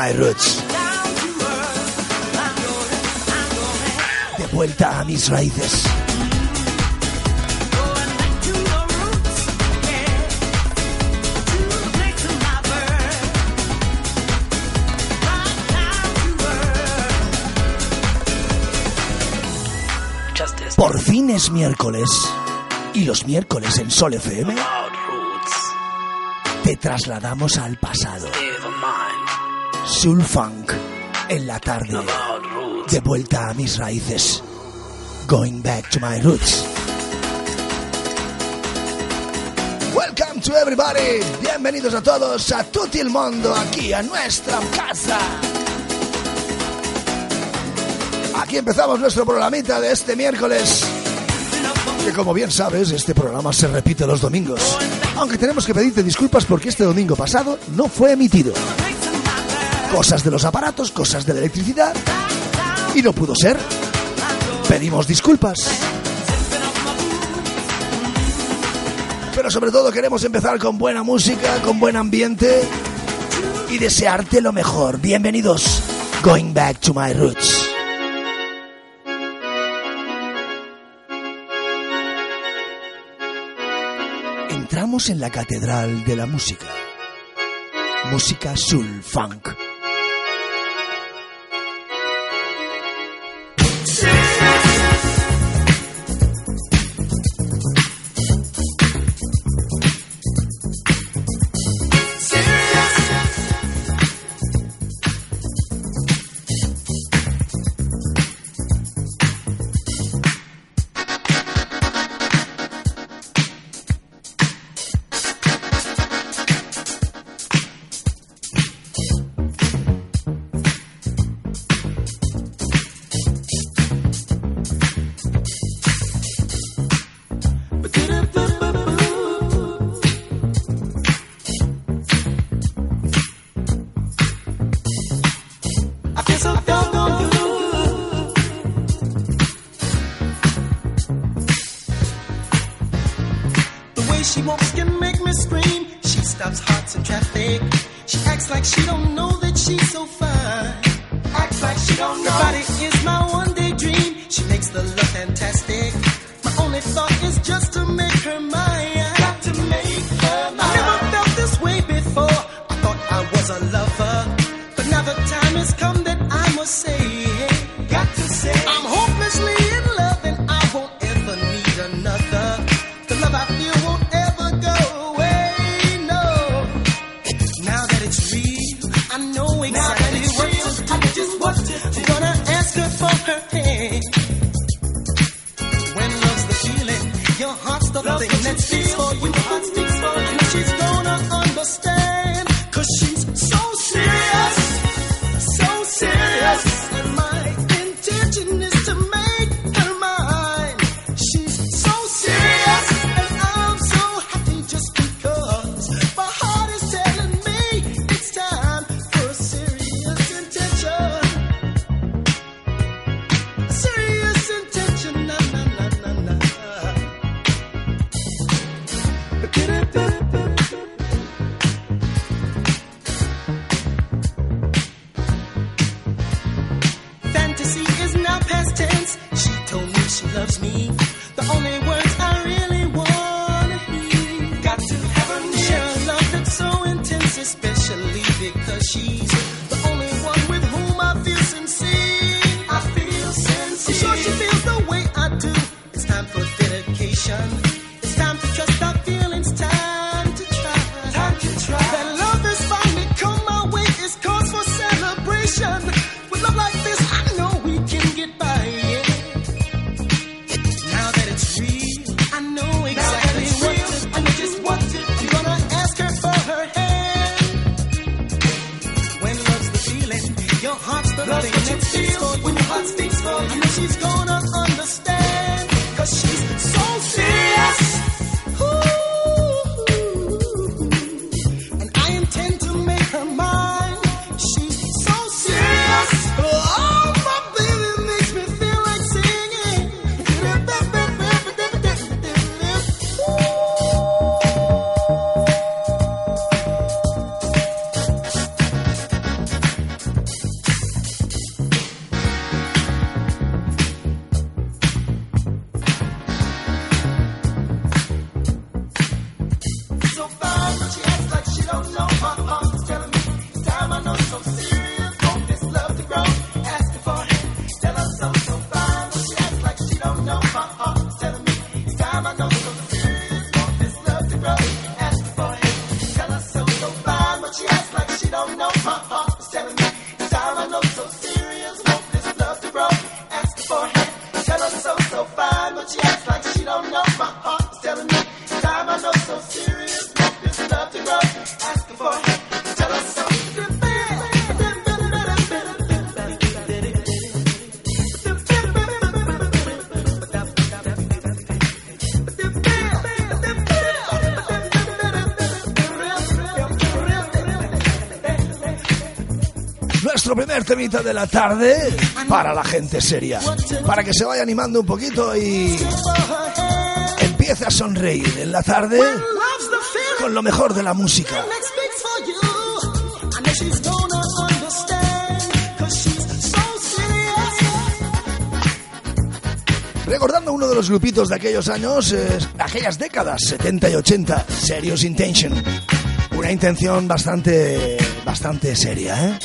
My roots. De vuelta a mis raíces. Por fin es miércoles. Y los miércoles en Sol FM te trasladamos al pasado. Soul Funk en la tarde. De vuelta a mis raíces. Going back to my roots. Welcome to everybody. Bienvenidos a todos a Tutti el Mundo aquí a nuestra casa. Aquí empezamos nuestro programita de este miércoles. Que como bien sabes, este programa se repite los domingos. Aunque tenemos que pedirte disculpas porque este domingo pasado no fue emitido. Cosas de los aparatos, cosas de la electricidad. Y no pudo ser. Pedimos disculpas. Pero sobre todo queremos empezar con buena música, con buen ambiente y desearte lo mejor. Bienvenidos. Going back to my roots. Entramos en la catedral de la música. Música soul funk. fine, but she acts like she don't know. Uh uh, telling me it's time I know so. Temita de la tarde para la gente seria. Para que se vaya animando un poquito y empiece a sonreír en la tarde con lo mejor de la música. Recordando uno de los grupitos de aquellos años, aquellas décadas, 70 y 80, Serious Intention. Una intención bastante, bastante seria, ¿eh?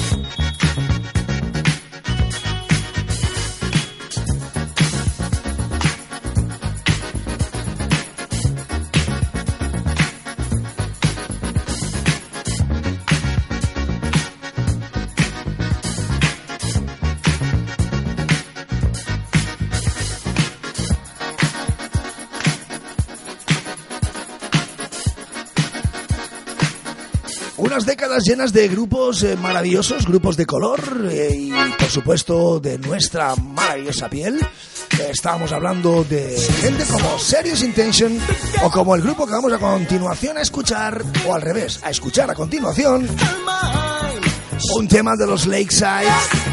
Décadas llenas de grupos eh, maravillosos, grupos de color eh, y por supuesto de nuestra maravillosa piel. Eh, estábamos hablando de gente como Serious Intention o como el grupo que vamos a continuación a escuchar, o al revés, a escuchar a continuación, un tema de los Lakeside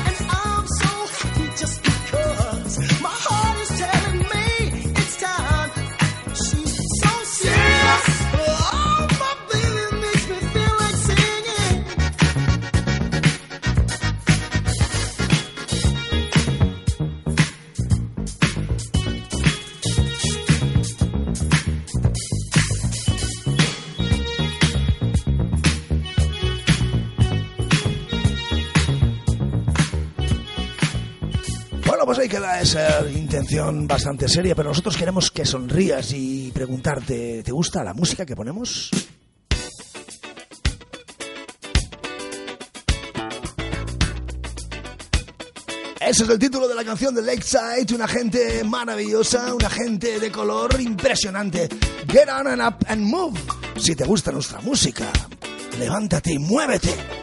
esa intención bastante seria, pero nosotros queremos que sonrías y preguntarte, ¿te gusta la música que ponemos? Ese es el título de la canción de Lakeside, una gente maravillosa, una gente de color impresionante. Get on and up and move. Si te gusta nuestra música, levántate y muévete.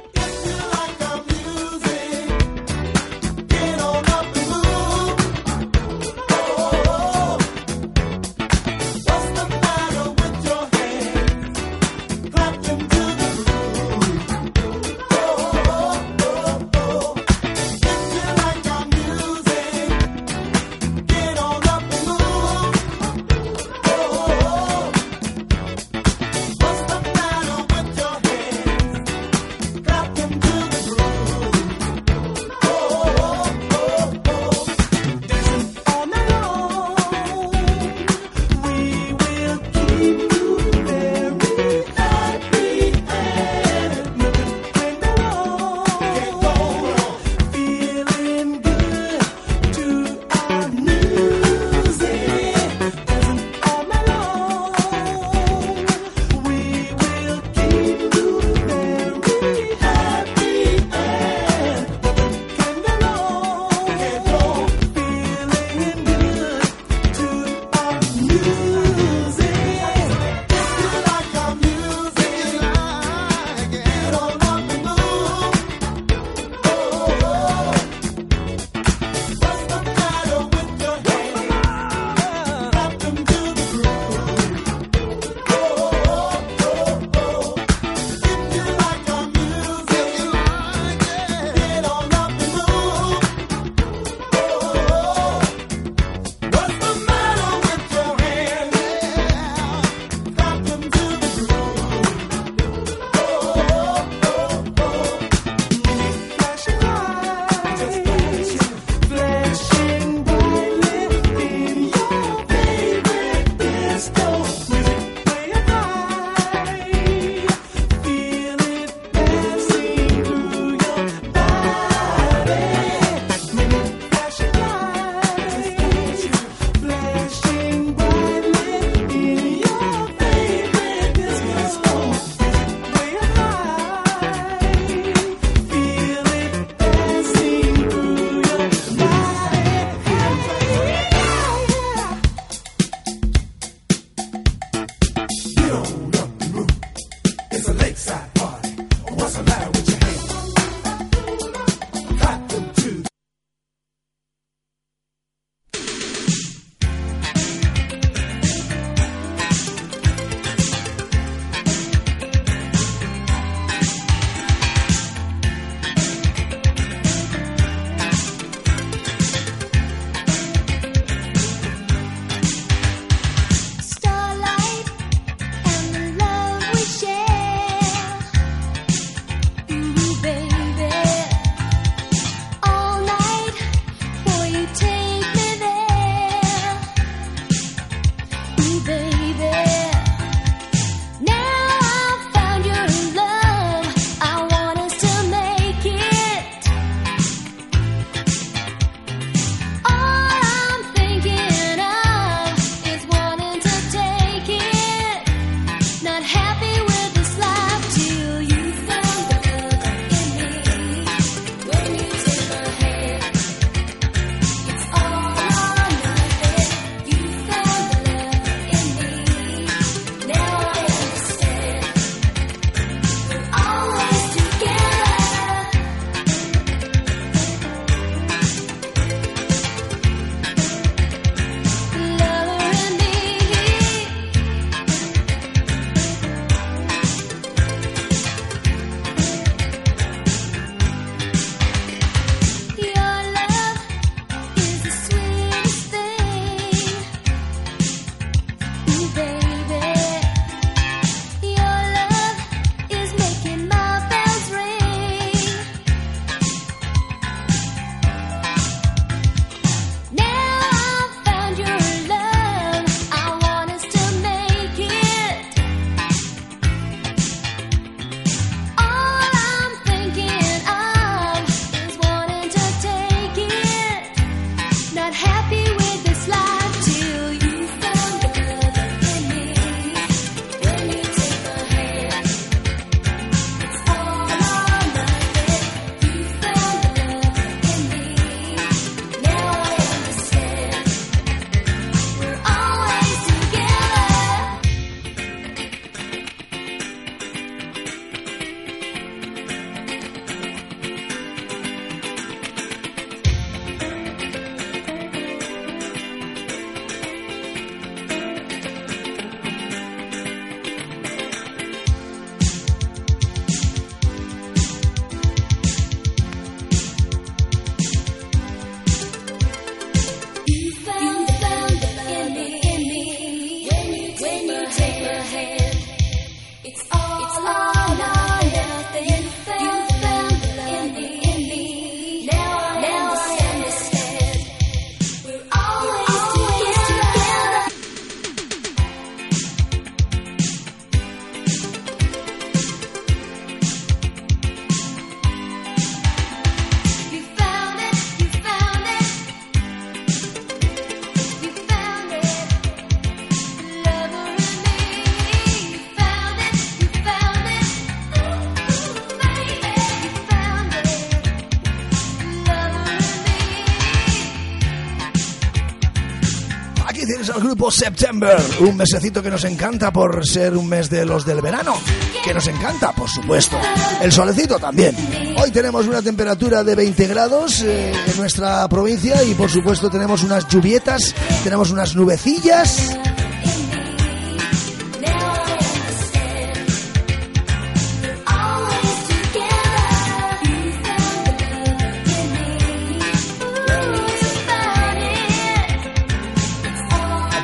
Grupo September, un mesecito que nos encanta por ser un mes de los del verano, que nos encanta, por supuesto. El solecito también. Hoy tenemos una temperatura de 20 grados eh, en nuestra provincia y por supuesto tenemos unas lluvietas, tenemos unas nubecillas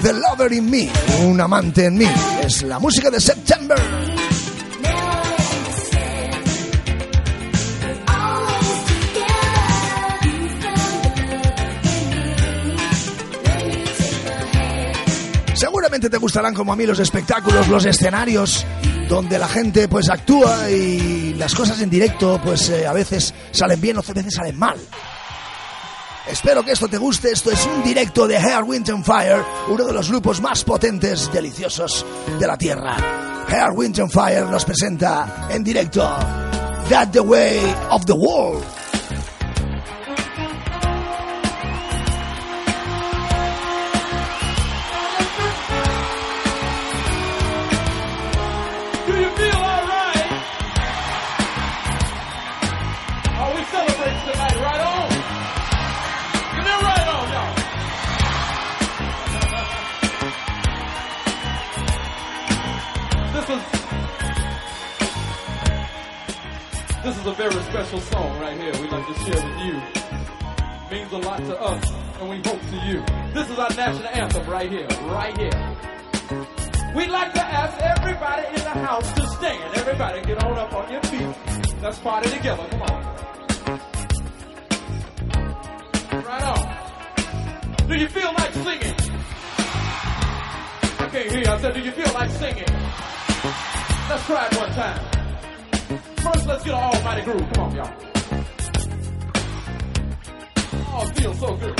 The Lover in Me, un amante en mí. Es la música de September. Seguramente te gustarán como a mí los espectáculos, los escenarios, donde la gente pues actúa y las cosas en directo pues eh, a veces salen bien o a veces salen mal. Espero que esto te guste. Esto es un directo de Hair, Wind and Fire, uno de los grupos más potentes, deliciosos de la Tierra. Hair, Wind and Fire nos presenta en directo That the Way of the World. Special song right here we'd like to share with you. It means a lot to us, and we hope to you. This is our national anthem right here, right here. We'd like to ask everybody in the house to stand. Everybody get on up on your feet. Let's party together. Come on. Right on. Do you feel like singing? I can't hear you. I said, do you feel like singing? Let's try it one time. First, let's get an almighty groove. Come on, y'all. Oh, it feels so good.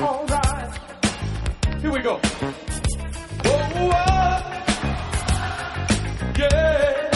All right. Here we go. Whoa, whoa. Yeah.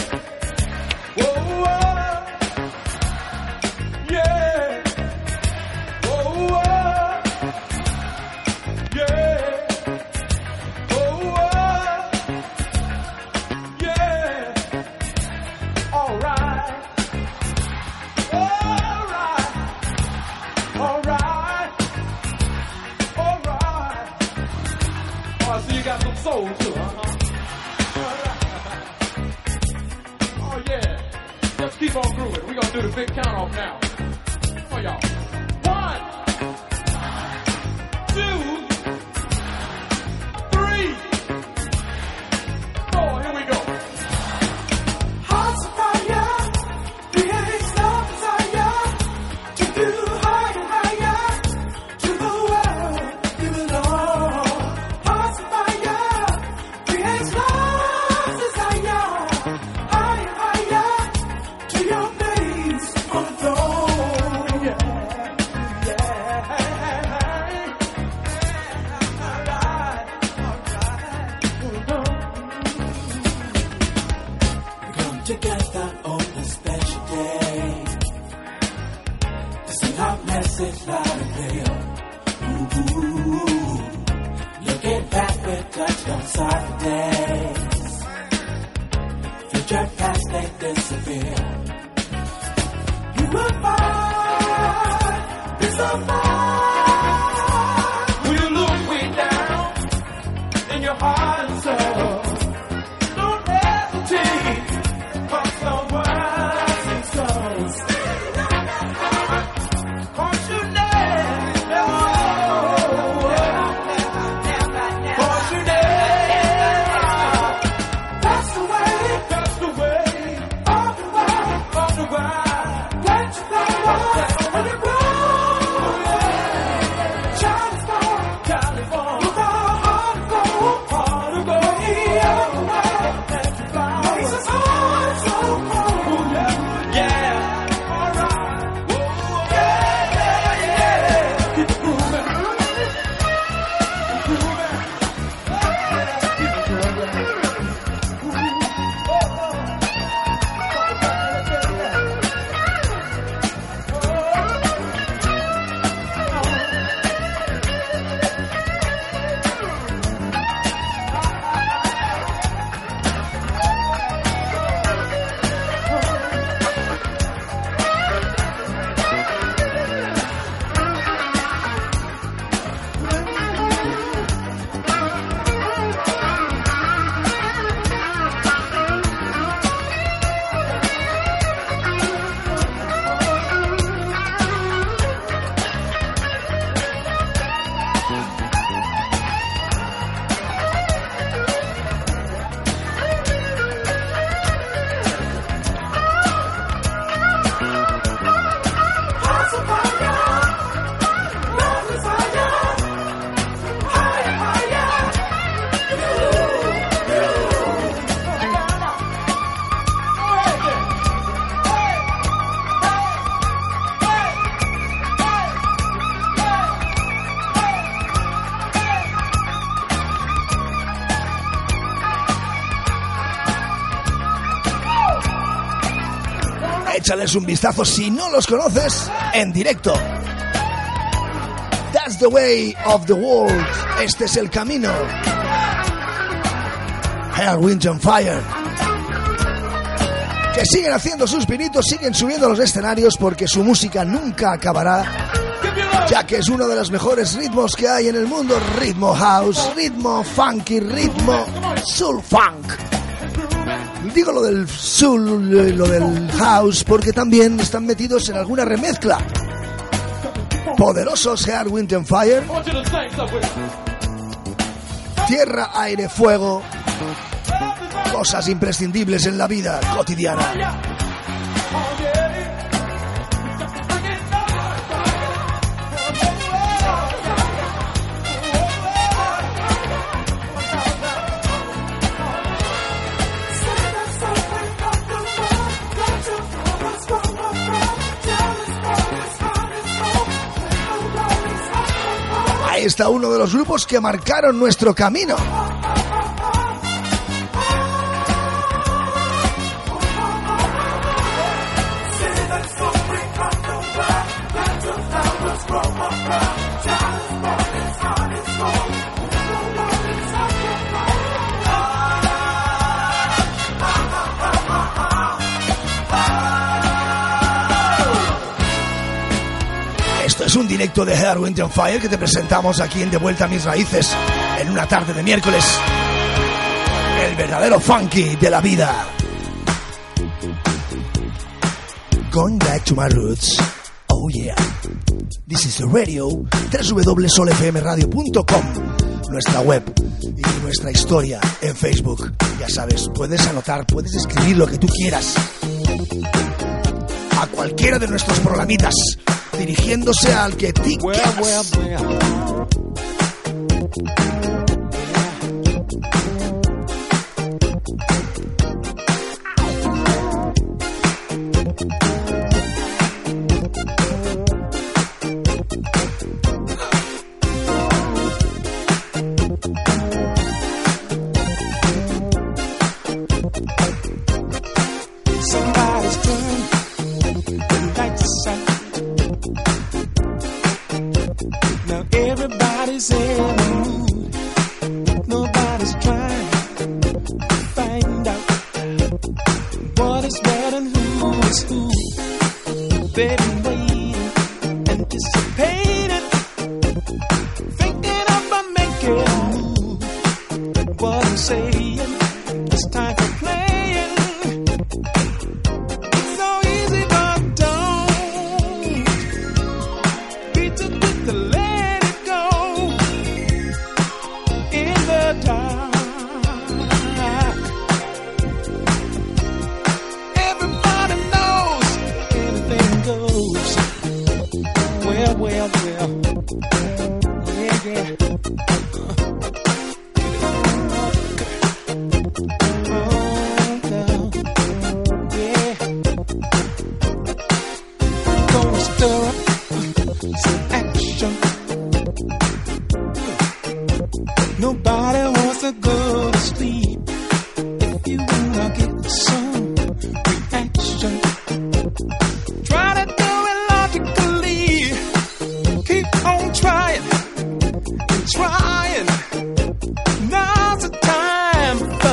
Un vistazo si no los conoces en directo. That's the way of the world. Este es el camino. Air, Wind and Fire. Que siguen haciendo sus pinitos, siguen subiendo los escenarios porque su música nunca acabará. Ya que es uno de los mejores ritmos que hay en el mundo. Ritmo house, ritmo funky, ritmo soul funk. Digo lo del soul, lo del house, porque también están metidos en alguna remezcla. Poderosos Air, Wind and Fire. Tierra, aire, fuego. Cosas imprescindibles en la vida cotidiana. Está uno de los grupos que marcaron nuestro camino. Directo de Wind and Fire que te presentamos aquí en De Vuelta a Mis Raíces en una tarde de miércoles. El verdadero funky de la vida. Going back to my roots. Oh yeah. This is the radio. www.solfmradio.com Nuestra web y nuestra historia en Facebook. Ya sabes, puedes anotar, puedes escribir lo que tú quieras. A cualquiera de nuestros programitas dirigiéndose al que ti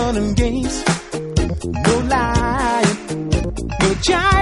fun and games. No lying, no jiving.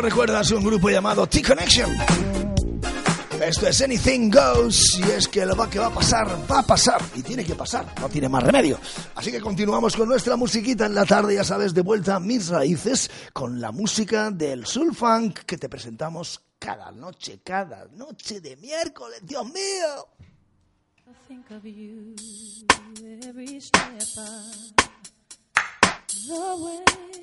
Lo recuerdas, un grupo llamado T-Connection. Esto es Anything Goes y es que lo que va a pasar, va a pasar y tiene que pasar, no tiene más remedio. Así que continuamos con nuestra musiquita en la tarde, ya sabes, de vuelta a mis raíces con la música del soul funk que te presentamos cada noche, cada noche de miércoles, Dios mío. I think of you every step of the way.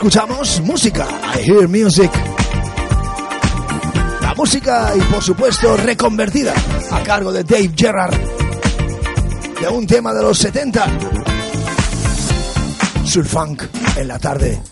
Escuchamos música. I hear music. La música y por supuesto reconvertida a cargo de Dave Gerrard de un tema de los 70. Surfunk en la tarde.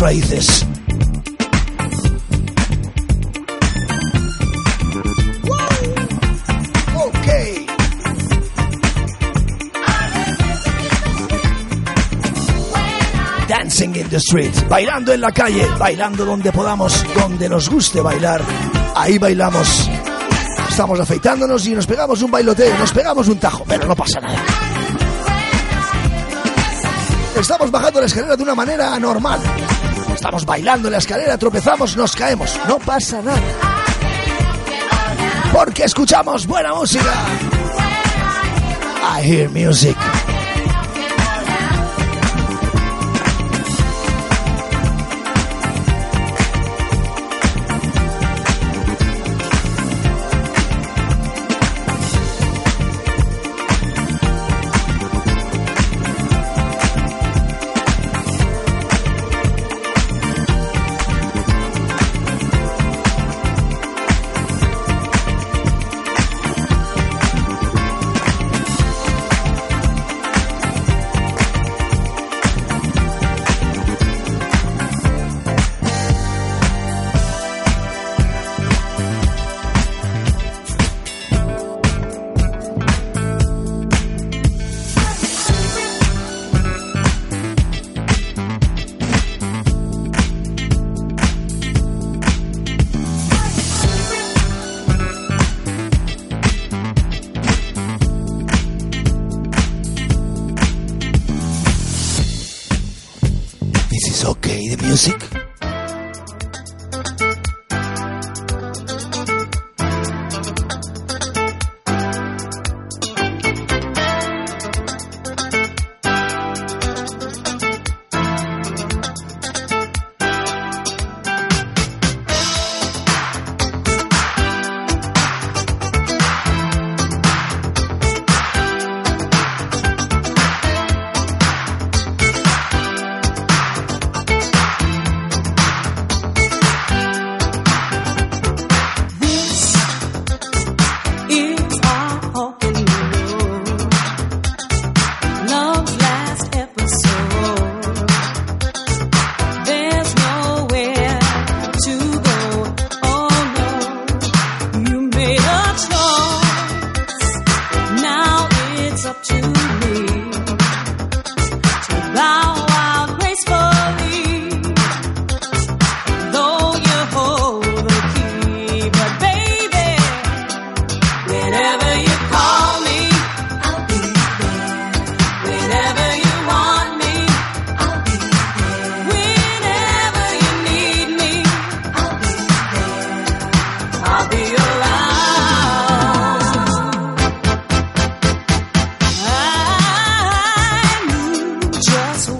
Raíces. Dancing in the street, bailando en la calle, bailando donde podamos, donde nos guste bailar. Ahí bailamos. Estamos afeitándonos y nos pegamos un bailoteo, nos pegamos un tajo, pero no pasa nada. Estamos bajando la escalera de una manera anormal. Estamos bailando en la escalera, tropezamos, nos caemos. No pasa nada. Porque escuchamos buena música. I hear music.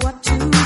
what to do.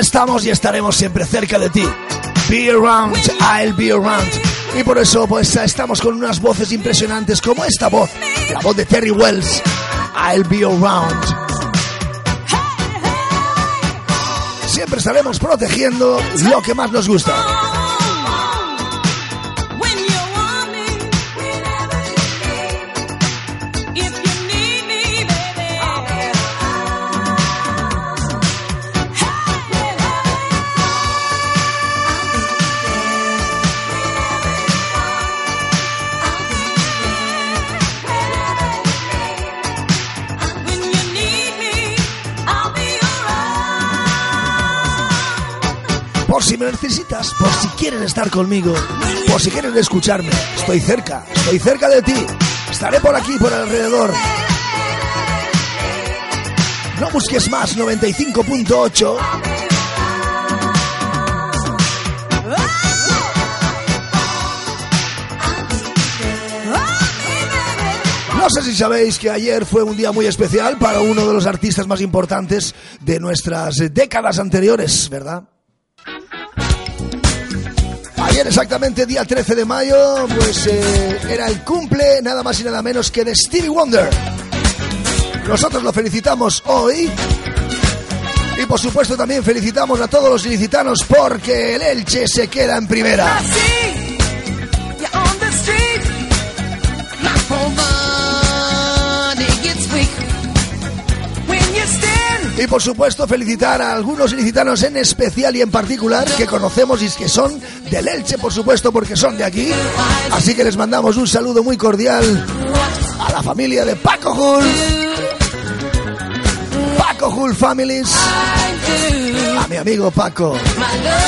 Estamos y estaremos siempre cerca de ti. Be around, I'll be around. Y por eso pues estamos con unas voces impresionantes como esta voz, la voz de Terry Wells. I'll be around. Siempre estaremos protegiendo lo que más nos gusta. Necesitas, por si quieren estar conmigo, por si quieren escucharme, estoy cerca, estoy cerca de ti. Estaré por aquí, por alrededor. No busques más, 95.8. No sé si sabéis que ayer fue un día muy especial para uno de los artistas más importantes de nuestras décadas anteriores, ¿verdad? Ayer exactamente, día 13 de mayo, pues eh, era el cumple nada más y nada menos que de Stevie Wonder. Nosotros lo felicitamos hoy. Y por supuesto también felicitamos a todos los ilicitanos porque el Elche se queda en primera. Y por supuesto felicitar a algunos ilicitanos en especial y en particular que conocemos y que son del Elche, por supuesto, porque son de aquí. Así que les mandamos un saludo muy cordial a la familia de Paco Hull. Paco Hull Families. A mi amigo Paco.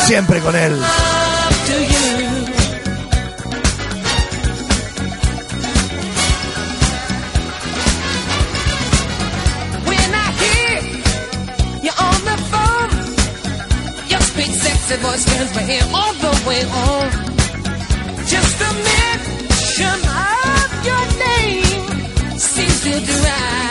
Siempre con él. Sexy voice turns my ear all the way on. Just a mention of your name seems to drive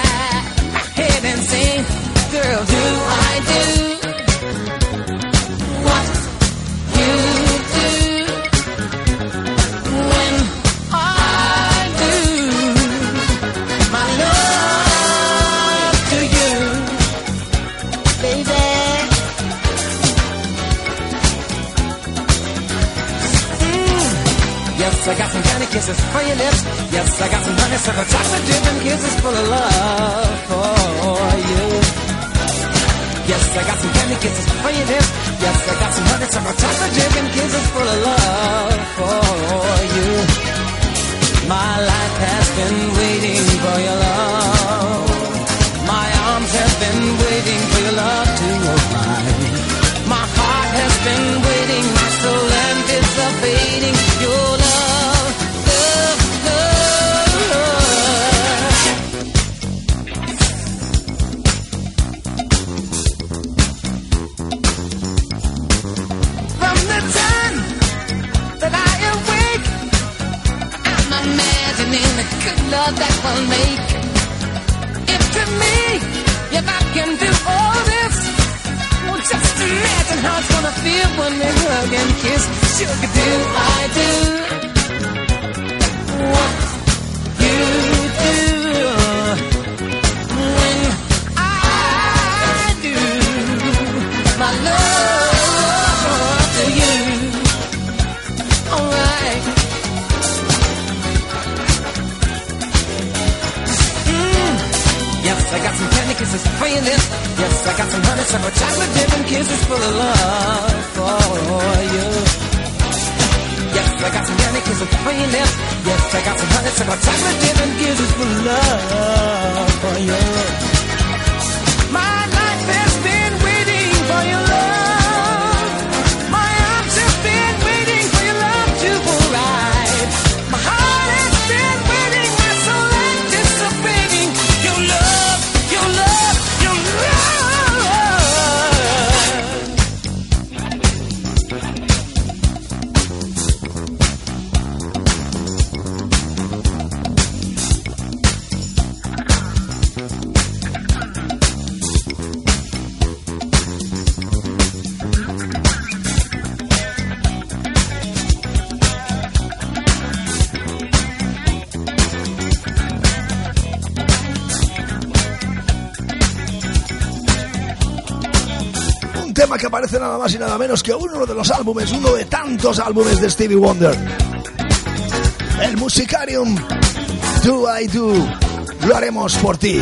que uno de los álbumes, uno de tantos álbumes de Stevie Wonder. El Musicarium Do I Do. Lo haremos por ti.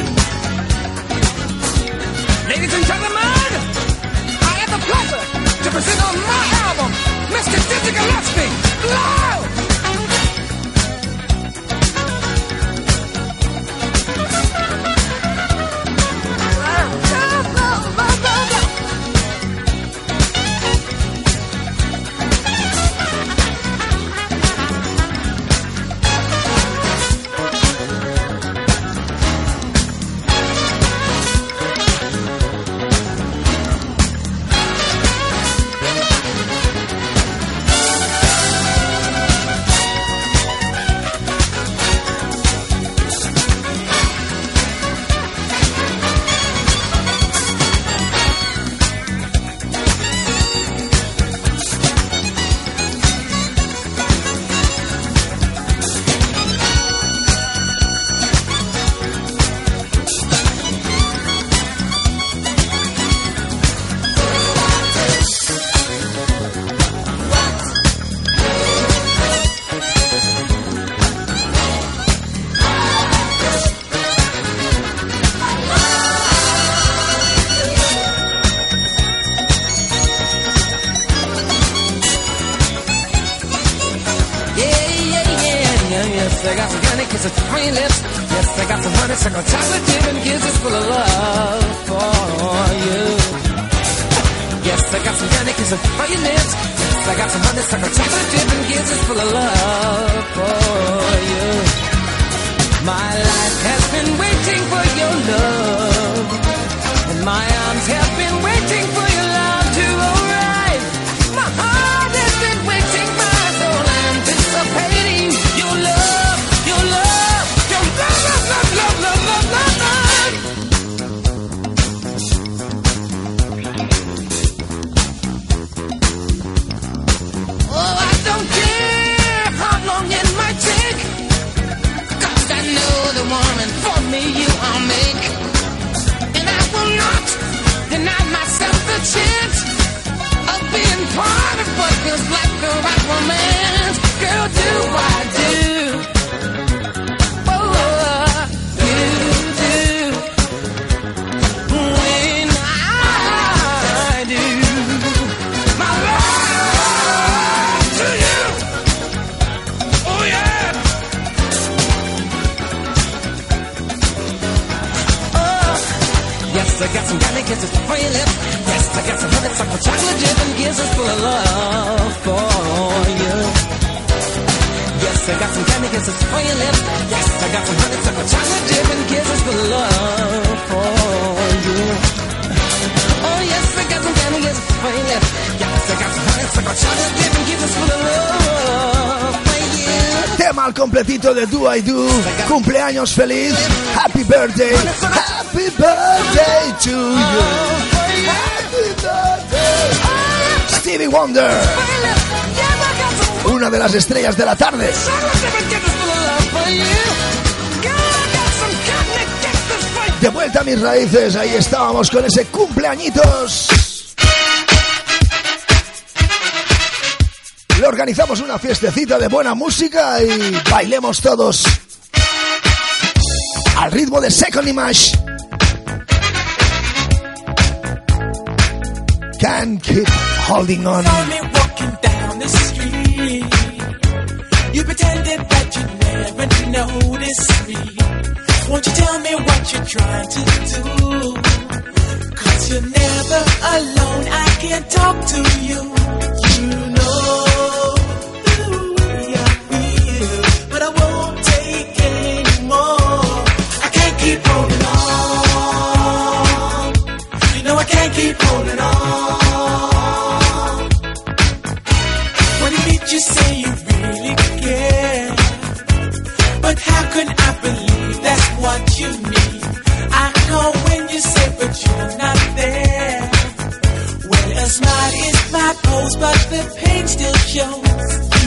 Love. Yes, I got some candy kisses for your lips. Yes, love for you. Oh, yes, I got some candy kisses for your. Yes, I got some you. Tema al completito de Do I Do. Cumpleaños feliz. Happy birthday. Happy birthday to you. Stevie Wonder. Una de las estrellas de la tarde. De vuelta a mis raíces. Ahí estábamos con ese cumpleañitos. Le organizamos una fiestecita de buena música y bailemos todos al ritmo de Second Image. Can't keep holding on. saw me walking down the street. You pretended that you never noticed me. Won't you tell me what you're trying to do? Cause you're never alone, I can't talk to you. You know pose, but the pain still shows.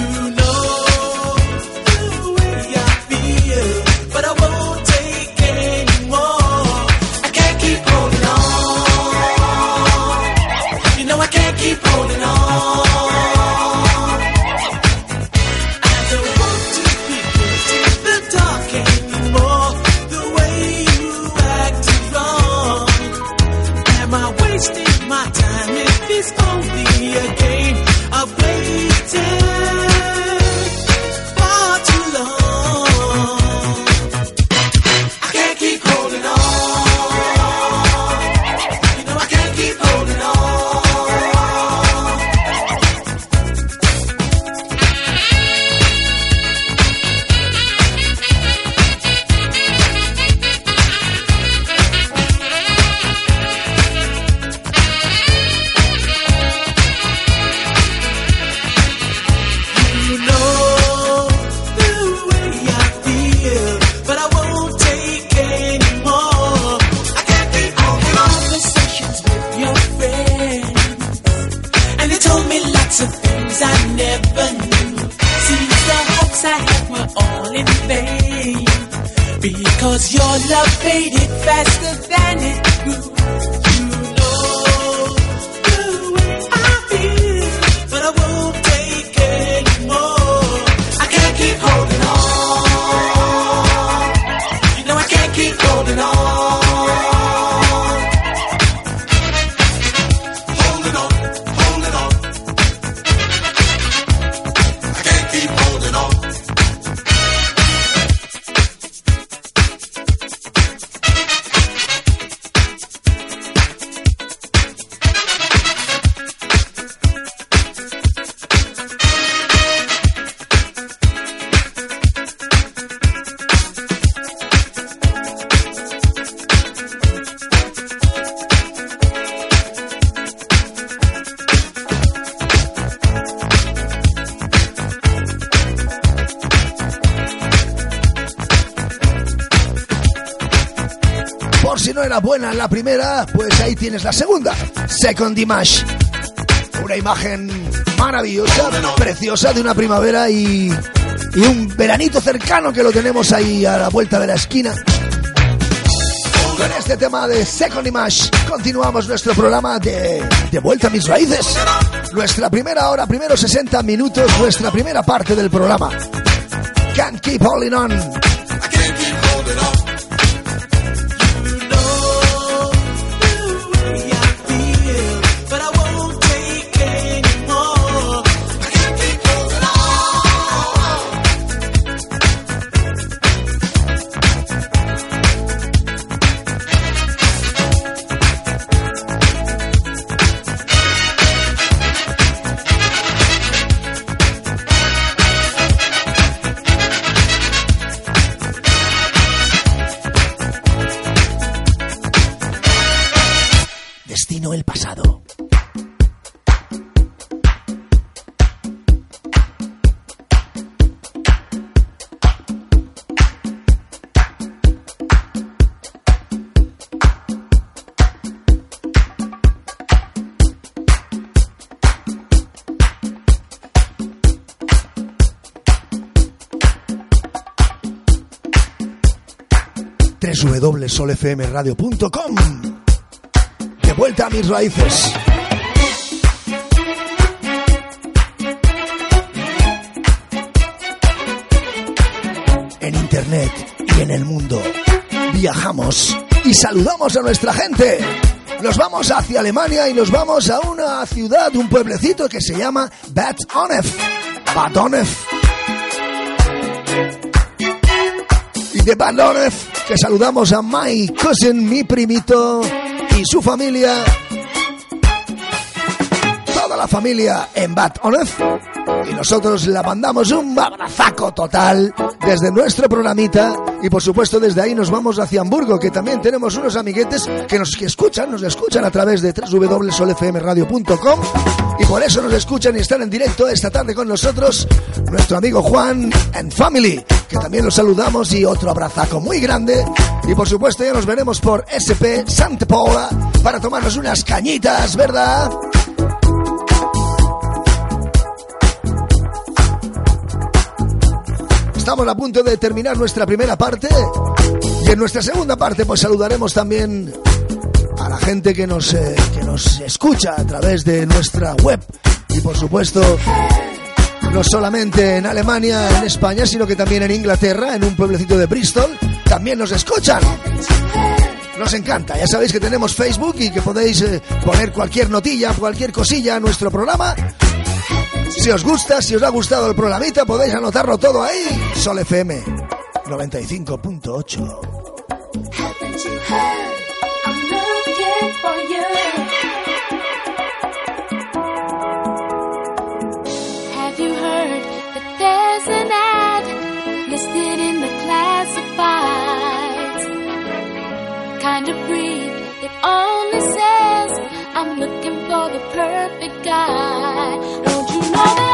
Era buena la primera, pues ahí tienes la segunda. Second Dimash. Una imagen maravillosa, preciosa de una primavera y, y un veranito cercano que lo tenemos ahí a la vuelta de la esquina. Con este tema de Second Dimash continuamos nuestro programa de, de Vuelta a mis raíces. Nuestra primera hora, primeros 60 minutos, nuestra primera parte del programa. Can't keep holding on. www.solfmradio.com De vuelta a mis raíces. En internet y en el mundo. Viajamos y saludamos a nuestra gente. Nos vamos hacia Alemania y nos vamos a una ciudad, un pueblecito que se llama Bad Onef. Bad Onef. De Bad Onef que saludamos a my cousin, mi primito y su familia. La familia en Bad Onef. Y nosotros la mandamos un abrazaco total desde nuestro programita. Y por supuesto desde ahí nos vamos hacia Hamburgo, que también tenemos unos amiguetes que nos que escuchan, nos escuchan a través de www.solfmradio.com. Y por eso nos escuchan y están en directo esta tarde con nosotros nuestro amigo Juan and Family, que también los saludamos y otro abrazaco muy grande. Y por supuesto ya nos veremos por SP Santa Paula para tomarnos unas cañitas, ¿verdad? Estamos a punto de terminar nuestra primera parte y en nuestra segunda parte pues saludaremos también a la gente que nos, eh, que nos escucha a través de nuestra web y por supuesto no solamente en Alemania, en España, sino que también en Inglaterra, en un pueblecito de Bristol, también nos escuchan. Nos encanta, ya sabéis que tenemos Facebook y que podéis eh, poner cualquier notilla, cualquier cosilla a nuestro programa. Si os gusta, si os ha gustado el programita, podéis anotarlo todo ahí. Sol FM 95.8. Haven't you heard? I'm looking for you. Have you heard that there's an ad listed in the classifieds? Kind of brief, it only says I'm looking for the perfect guy. Oh.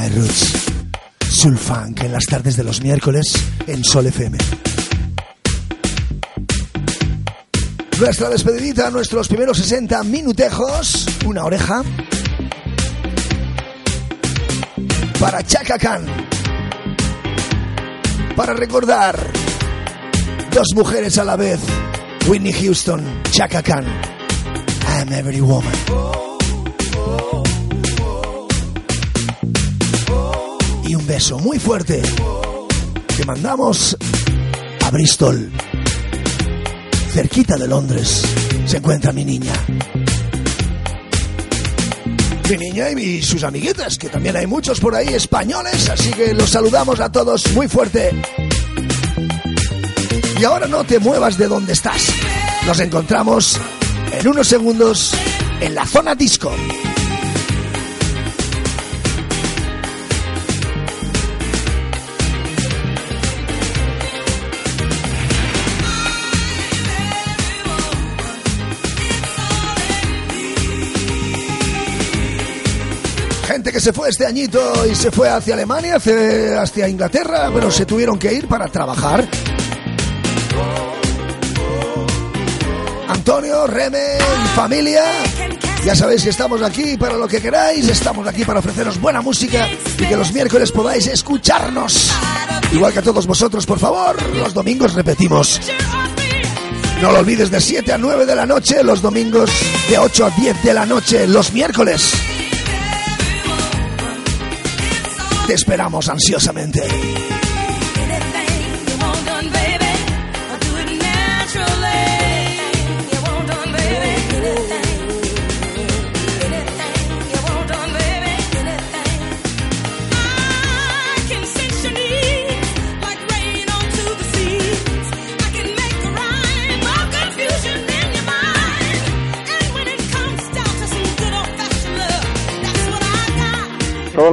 My Roots. Soul Funk en las tardes de los miércoles en Sol FM. Nuestra despedidita, nuestros primeros 60 minutejos, una oreja. Para Chaka Khan. Para recordar dos mujeres a la vez. Whitney Houston, Chaka Khan. I'm every woman. Muy fuerte que mandamos a Bristol. Cerquita de Londres se encuentra mi niña. Mi niña y sus amiguetas, que también hay muchos por ahí españoles, así que los saludamos a todos muy fuerte. Y ahora no te muevas de donde estás. Nos encontramos en unos segundos en la zona disco. Se fue este añito y se fue hacia Alemania, hacia Inglaterra, pero se tuvieron que ir para trabajar. Antonio, Reme, familia. Ya sabéis que estamos aquí para lo que queráis, estamos aquí para ofreceros buena música y que los miércoles podáis escucharnos. Igual que a todos vosotros, por favor, los domingos repetimos. No lo olvides de 7 a 9 de la noche, los domingos de 8 a 10 de la noche, los miércoles. Te esperamos ansiosamente.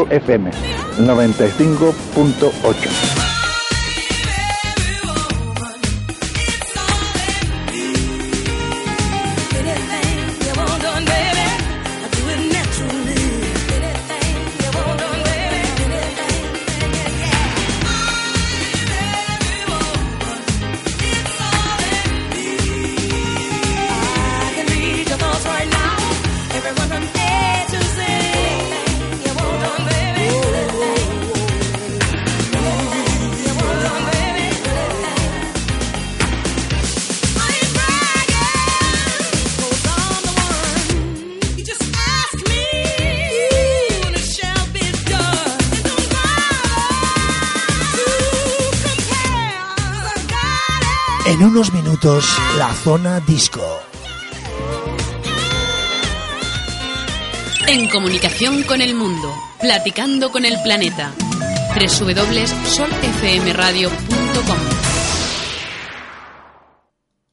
FM 95.8. zona disco. En comunicación con el mundo, platicando con el planeta. www.solfmradio.com